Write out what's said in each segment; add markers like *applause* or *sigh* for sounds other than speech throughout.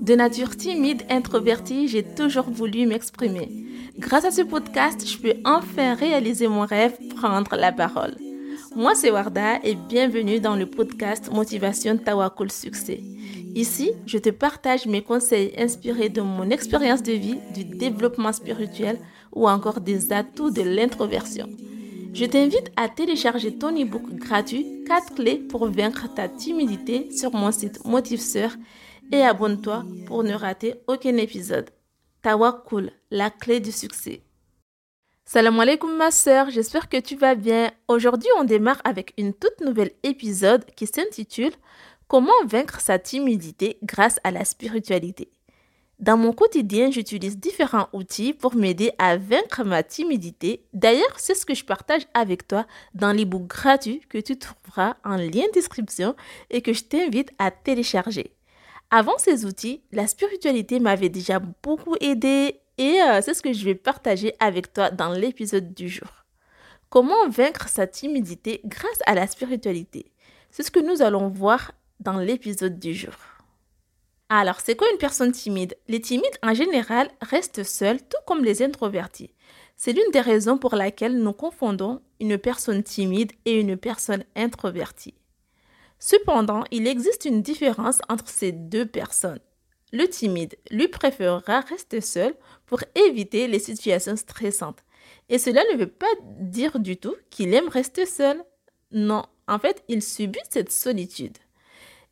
De nature timide, introvertie, j'ai toujours voulu m'exprimer. Grâce à ce podcast, je peux enfin réaliser mon rêve, prendre la parole. Moi, c'est Warda et bienvenue dans le podcast Motivation Tawakul Succès. Ici, je te partage mes conseils inspirés de mon expérience de vie, du développement spirituel ou encore des atouts de l'introversion. Je t'invite à télécharger ton e-book gratuit 4 clés pour vaincre ta timidité sur mon site Motiveseur et abonne-toi pour ne rater aucun épisode. Tawakul, la clé du succès. Salam alaikum ma sœur, j'espère que tu vas bien. Aujourd'hui, on démarre avec une toute nouvelle épisode qui s'intitule Comment vaincre sa timidité grâce à la spiritualité? Dans mon quotidien, j'utilise différents outils pour m'aider à vaincre ma timidité. D'ailleurs, c'est ce que je partage avec toi dans l'ebook gratuit que tu trouveras en lien description et que je t'invite à télécharger. Avant ces outils, la spiritualité m'avait déjà beaucoup aidé et euh, c'est ce que je vais partager avec toi dans l'épisode du jour. Comment vaincre sa timidité grâce à la spiritualité? C'est ce que nous allons voir dans l'épisode du jour. Alors, c'est quoi une personne timide? Les timides, en général, restent seuls, tout comme les introvertis. C'est l'une des raisons pour laquelle nous confondons une personne timide et une personne introvertie. Cependant, il existe une différence entre ces deux personnes. Le timide lui préférera rester seul pour éviter les situations stressantes. Et cela ne veut pas dire du tout qu'il aime rester seul. Non, en fait, il subit cette solitude.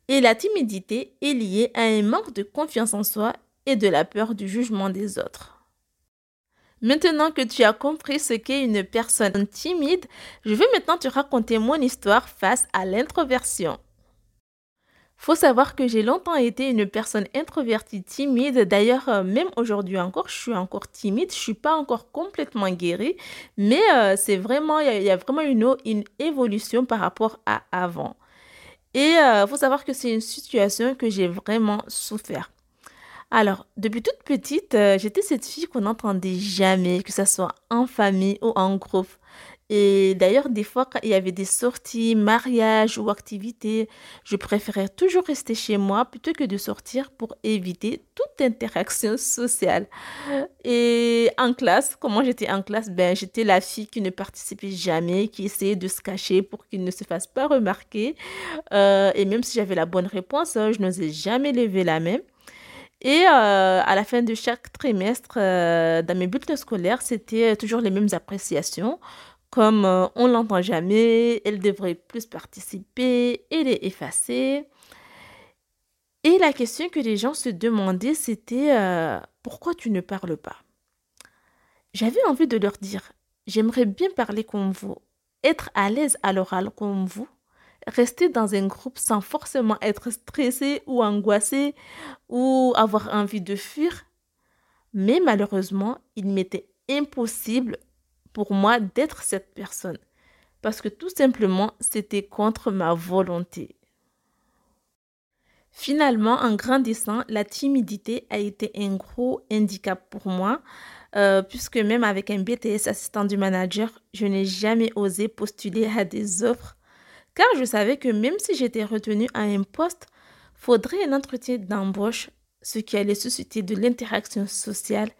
Et la timidité est liée à un manque de confiance en soi et de la peur du jugement des autres. Maintenant que tu as compris ce qu'est une personne timide, je vais maintenant te raconter mon histoire face à l'introversion. Faut savoir que j'ai longtemps été une personne introvertie, timide. D'ailleurs, euh, même aujourd'hui encore, je suis encore timide. Je suis pas encore complètement guérie, mais euh, c'est vraiment, il y, a vraiment une, une évolution par rapport à avant. Et il euh, faut savoir que c'est une situation que j'ai vraiment souffert. Alors, depuis toute petite, euh, j'étais cette fille qu'on n'entendait jamais, que ce soit en famille ou en groupe. Et d'ailleurs, des fois, quand il y avait des sorties, mariages ou activités, je préférais toujours rester chez moi plutôt que de sortir pour éviter toute interaction sociale. Et en classe, comment j'étais en classe? Ben, j'étais la fille qui ne participait jamais, qui essayait de se cacher pour qu'il ne se fasse pas remarquer. Euh, et même si j'avais la bonne réponse, hein, je n'osais jamais lever la main. Et euh, à la fin de chaque trimestre, euh, dans mes bulletins scolaires, c'était toujours les mêmes appréciations. Comme euh, on l'entend jamais, elle devrait plus participer, elle est effacée. Et la question que les gens se demandaient, c'était euh, pourquoi tu ne parles pas? J'avais envie de leur dire, j'aimerais bien parler comme vous, être à l'aise à l'oral comme vous, rester dans un groupe sans forcément être stressé ou angoissé ou avoir envie de fuir. Mais malheureusement, il m'était impossible pour moi d'être cette personne. Parce que tout simplement, c'était contre ma volonté. Finalement, en grandissant, la timidité a été un gros handicap pour moi, euh, puisque même avec un BTS assistant du manager, je n'ai jamais osé postuler à des offres, car je savais que même si j'étais retenue à un poste, faudrait un entretien d'embauche, ce qui allait susciter de l'interaction sociale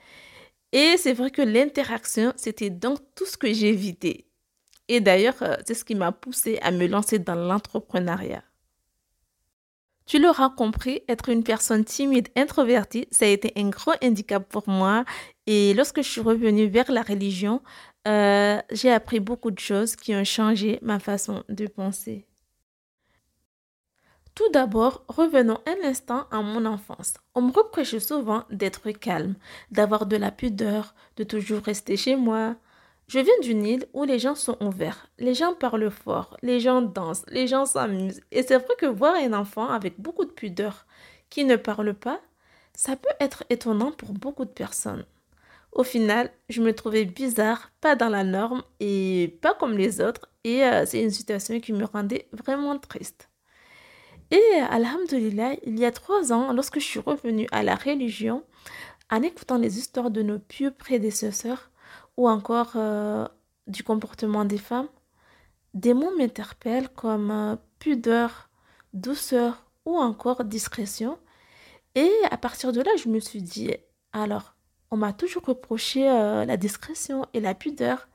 et c'est vrai que l'interaction, c'était donc tout ce que j'évitais. Et d'ailleurs, euh, c'est ce qui m'a poussé à me lancer dans l'entrepreneuriat. Tu l'auras compris, être une personne timide, introvertie, ça a été un grand handicap pour moi. Et lorsque je suis revenue vers la religion, euh, j'ai appris beaucoup de choses qui ont changé ma façon de penser. Tout d'abord, revenons un instant à mon enfance. On me reproche souvent d'être calme, d'avoir de la pudeur, de toujours rester chez moi. Je viens d'une île où les gens sont ouverts, les gens parlent fort, les gens dansent, les gens s'amusent. Et c'est vrai que voir un enfant avec beaucoup de pudeur qui ne parle pas, ça peut être étonnant pour beaucoup de personnes. Au final, je me trouvais bizarre, pas dans la norme et pas comme les autres. Et euh, c'est une situation qui me rendait vraiment triste. Et Alhamdulillah, il y a trois ans, lorsque je suis revenue à la religion, en écoutant les histoires de nos pieux prédécesseurs ou encore euh, du comportement des femmes, des mots m'interpellent comme euh, pudeur, douceur ou encore discrétion. Et à partir de là, je me suis dit, alors, on m'a toujours reproché euh, la discrétion et la pudeur.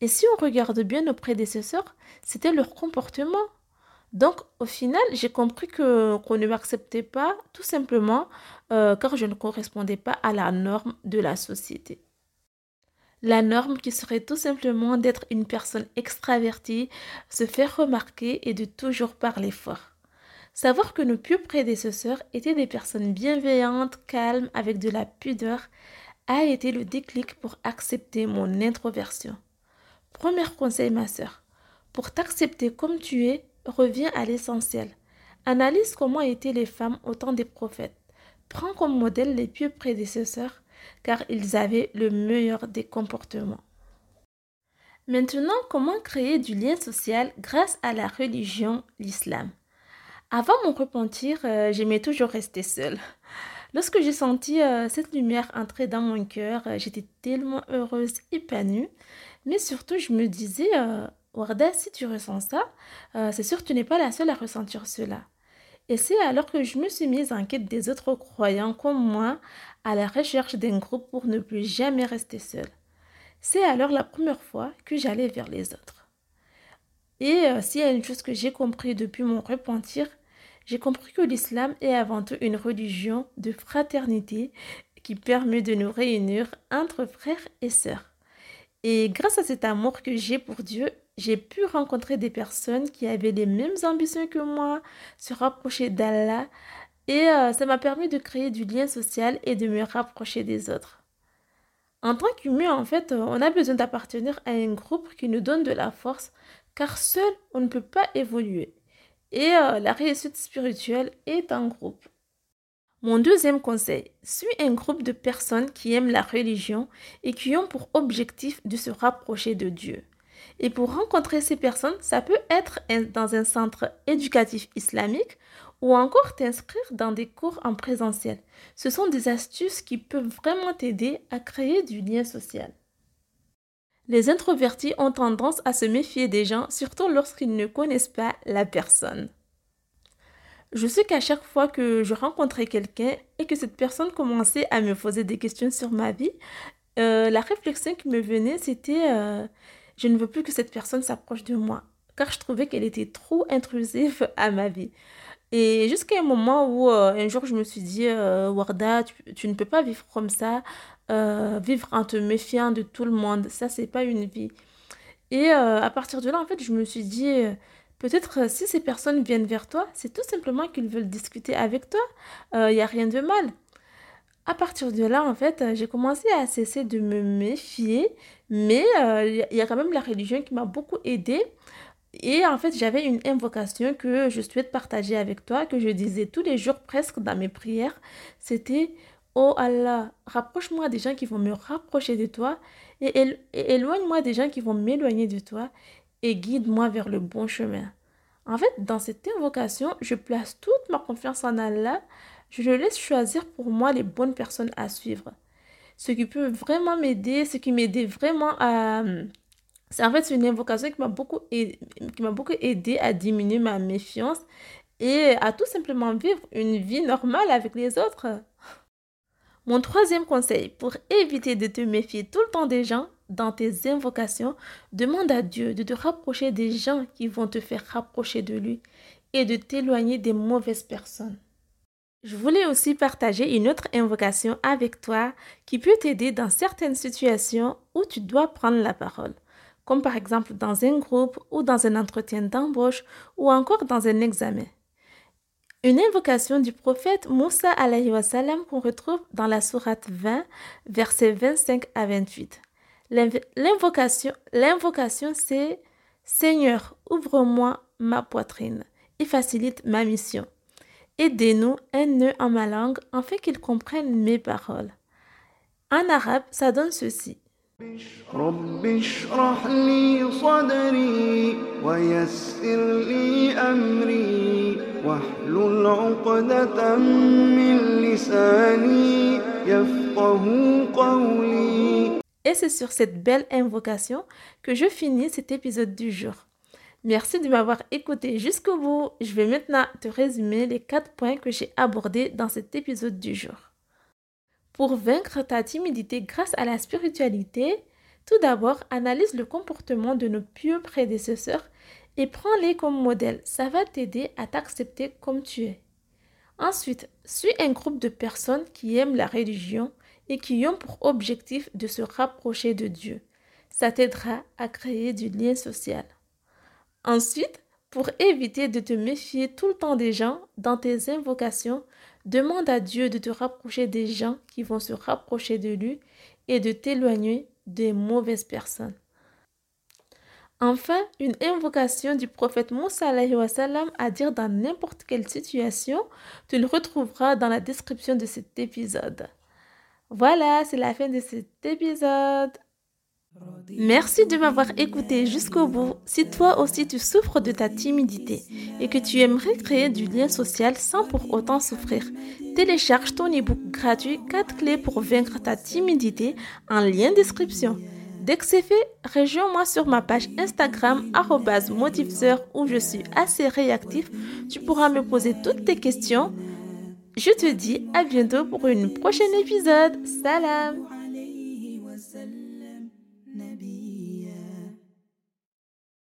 Et si on regarde bien nos prédécesseurs, c'était leur comportement. Donc, au final, j'ai compris que qu'on ne m'acceptait pas, tout simplement, euh, car je ne correspondais pas à la norme de la société. La norme qui serait tout simplement d'être une personne extravertie, se faire remarquer et de toujours parler fort. Savoir que nos plus prédécesseurs étaient des personnes bienveillantes, calmes, avec de la pudeur, a été le déclic pour accepter mon introversion. Premier conseil, ma sœur. Pour t'accepter comme tu es, reviens à l'essentiel. Analyse comment étaient les femmes au temps des prophètes. Prends comme modèle les pieux prédécesseurs, car ils avaient le meilleur des comportements. Maintenant, comment créer du lien social grâce à la religion, l'islam? Avant mon repentir, euh, j'aimais toujours rester seule. Lorsque j'ai senti euh, cette lumière entrer dans mon cœur, euh, j'étais tellement heureuse, épanouie. Mais surtout, je me disais, Warda, si tu ressens ça, c'est sûr que tu n'es pas la seule à ressentir cela. Et c'est alors que je me suis mise en quête des autres croyants comme moi, à la recherche d'un groupe pour ne plus jamais rester seule. C'est alors la première fois que j'allais vers les autres. Et euh, s'il y a une chose que j'ai compris depuis mon repentir, j'ai compris que l'islam est avant tout une religion de fraternité qui permet de nous réunir entre frères et sœurs. Et grâce à cet amour que j'ai pour Dieu, j'ai pu rencontrer des personnes qui avaient les mêmes ambitions que moi, se rapprocher d'Allah, et euh, ça m'a permis de créer du lien social et de me rapprocher des autres. En tant qu'humain, en fait, euh, on a besoin d'appartenir à un groupe qui nous donne de la force, car seul, on ne peut pas évoluer. Et euh, la réussite spirituelle est un groupe. Mon deuxième conseil, suis un groupe de personnes qui aiment la religion et qui ont pour objectif de se rapprocher de Dieu. Et pour rencontrer ces personnes, ça peut être dans un centre éducatif islamique ou encore t'inscrire dans des cours en présentiel. Ce sont des astuces qui peuvent vraiment t'aider à créer du lien social. Les introvertis ont tendance à se méfier des gens, surtout lorsqu'ils ne connaissent pas la personne. Je sais qu'à chaque fois que je rencontrais quelqu'un et que cette personne commençait à me poser des questions sur ma vie, euh, la réflexion qui me venait, c'était euh, je ne veux plus que cette personne s'approche de moi, car je trouvais qu'elle était trop intrusive *laughs* à ma vie. Et jusqu'à un moment où euh, un jour je me suis dit, Warda, tu, ne peux pas vivre comme ça, euh, vivre en te méfiant de tout le monde, ça c'est pas une vie. Et à partir de là, en fait, je me suis dit, peut-être si ces personnes viennent vers toi, c'est tout simplement qu'ils veulent discuter avec toi, il n'y a rien de mal. À partir de là, en fait, j'ai commencé à cesser de me méfier, mais il y a quand même la religion qui m'a beaucoup aidée et en fait, j'avais une invocation que je souhaite partager avec toi, que je disais tous les jours presque dans mes prières. C'était Oh Allah, rapproche-moi des gens qui vont me rapprocher de toi et, éloigne-moi des gens qui vont m'éloigner de toi et guide-moi vers le bon chemin. En fait, dans cette invocation, je place toute ma confiance en Allah. Je le laisse choisir pour moi les bonnes personnes à suivre. Ce qui peut vraiment m'aider, ce qui m'aidait vraiment à c'est en fait une invocation qui m'a beaucoup, qui m'a beaucoup aidé à diminuer ma méfiance et à tout simplement vivre une vie normale avec les autres. Mon troisième conseil, pour éviter de te méfier tout le temps des gens, dans tes invocations, demande à Dieu de te rapprocher des gens qui vont te faire rapprocher de lui et de t'éloigner des mauvaises personnes. Je voulais aussi partager une autre invocation avec toi qui peut t'aider dans certaines situations où tu dois prendre la parole comme par exemple dans un groupe ou dans un entretien d'embauche ou encore dans un examen. Une invocation du prophète Moussa alayhi qu'on retrouve dans la sourate 20, versets 25 à 28. L'invocation, l'invocation c'est Seigneur, ouvre-moi ma poitrine et facilite ma mission. Aidez-nous un nœud en ma langue afin qu'ils comprennent mes paroles. En arabe, ça donne ceci. Et c'est sur cette belle invocation que je finis cet épisode du jour. Merci de m'avoir écouté jusqu'au bout. Je vais maintenant te résumer les quatre points que j'ai abordés dans cet épisode du jour. Pour vaincre ta timidité grâce à la spiritualité, tout d'abord, analyse le comportement de nos pieux prédécesseurs et prends-les comme modèle. Ça va t'aider à t'accepter comme tu es. Ensuite, suis un groupe de personnes qui aiment la religion et qui ont pour objectif de se rapprocher de Dieu. Ça t'aidera à créer du lien social. Ensuite, pour éviter de te méfier tout le temps des gens, dans tes invocations, demande à Dieu de te rapprocher des gens qui vont se rapprocher de lui et de t'éloigner des mauvaises personnes. Enfin, une invocation du prophète Moussa à dire dans n'importe quelle situation, tu le retrouveras dans la description de cet épisode. Voilà, c'est la fin de cet épisode. Merci de m'avoir écouté jusqu'au bout. Si toi aussi tu souffres de ta timidité et que tu aimerais créer du lien social sans pour autant souffrir, télécharge ton ebook gratuit 4 clés pour vaincre ta timidité en lien description. Dès que c'est fait, rejoins-moi sur ma page Instagram motiveseur où je suis assez réactif. Tu pourras me poser toutes tes questions. Je te dis à bientôt pour une prochaine épisode. Salam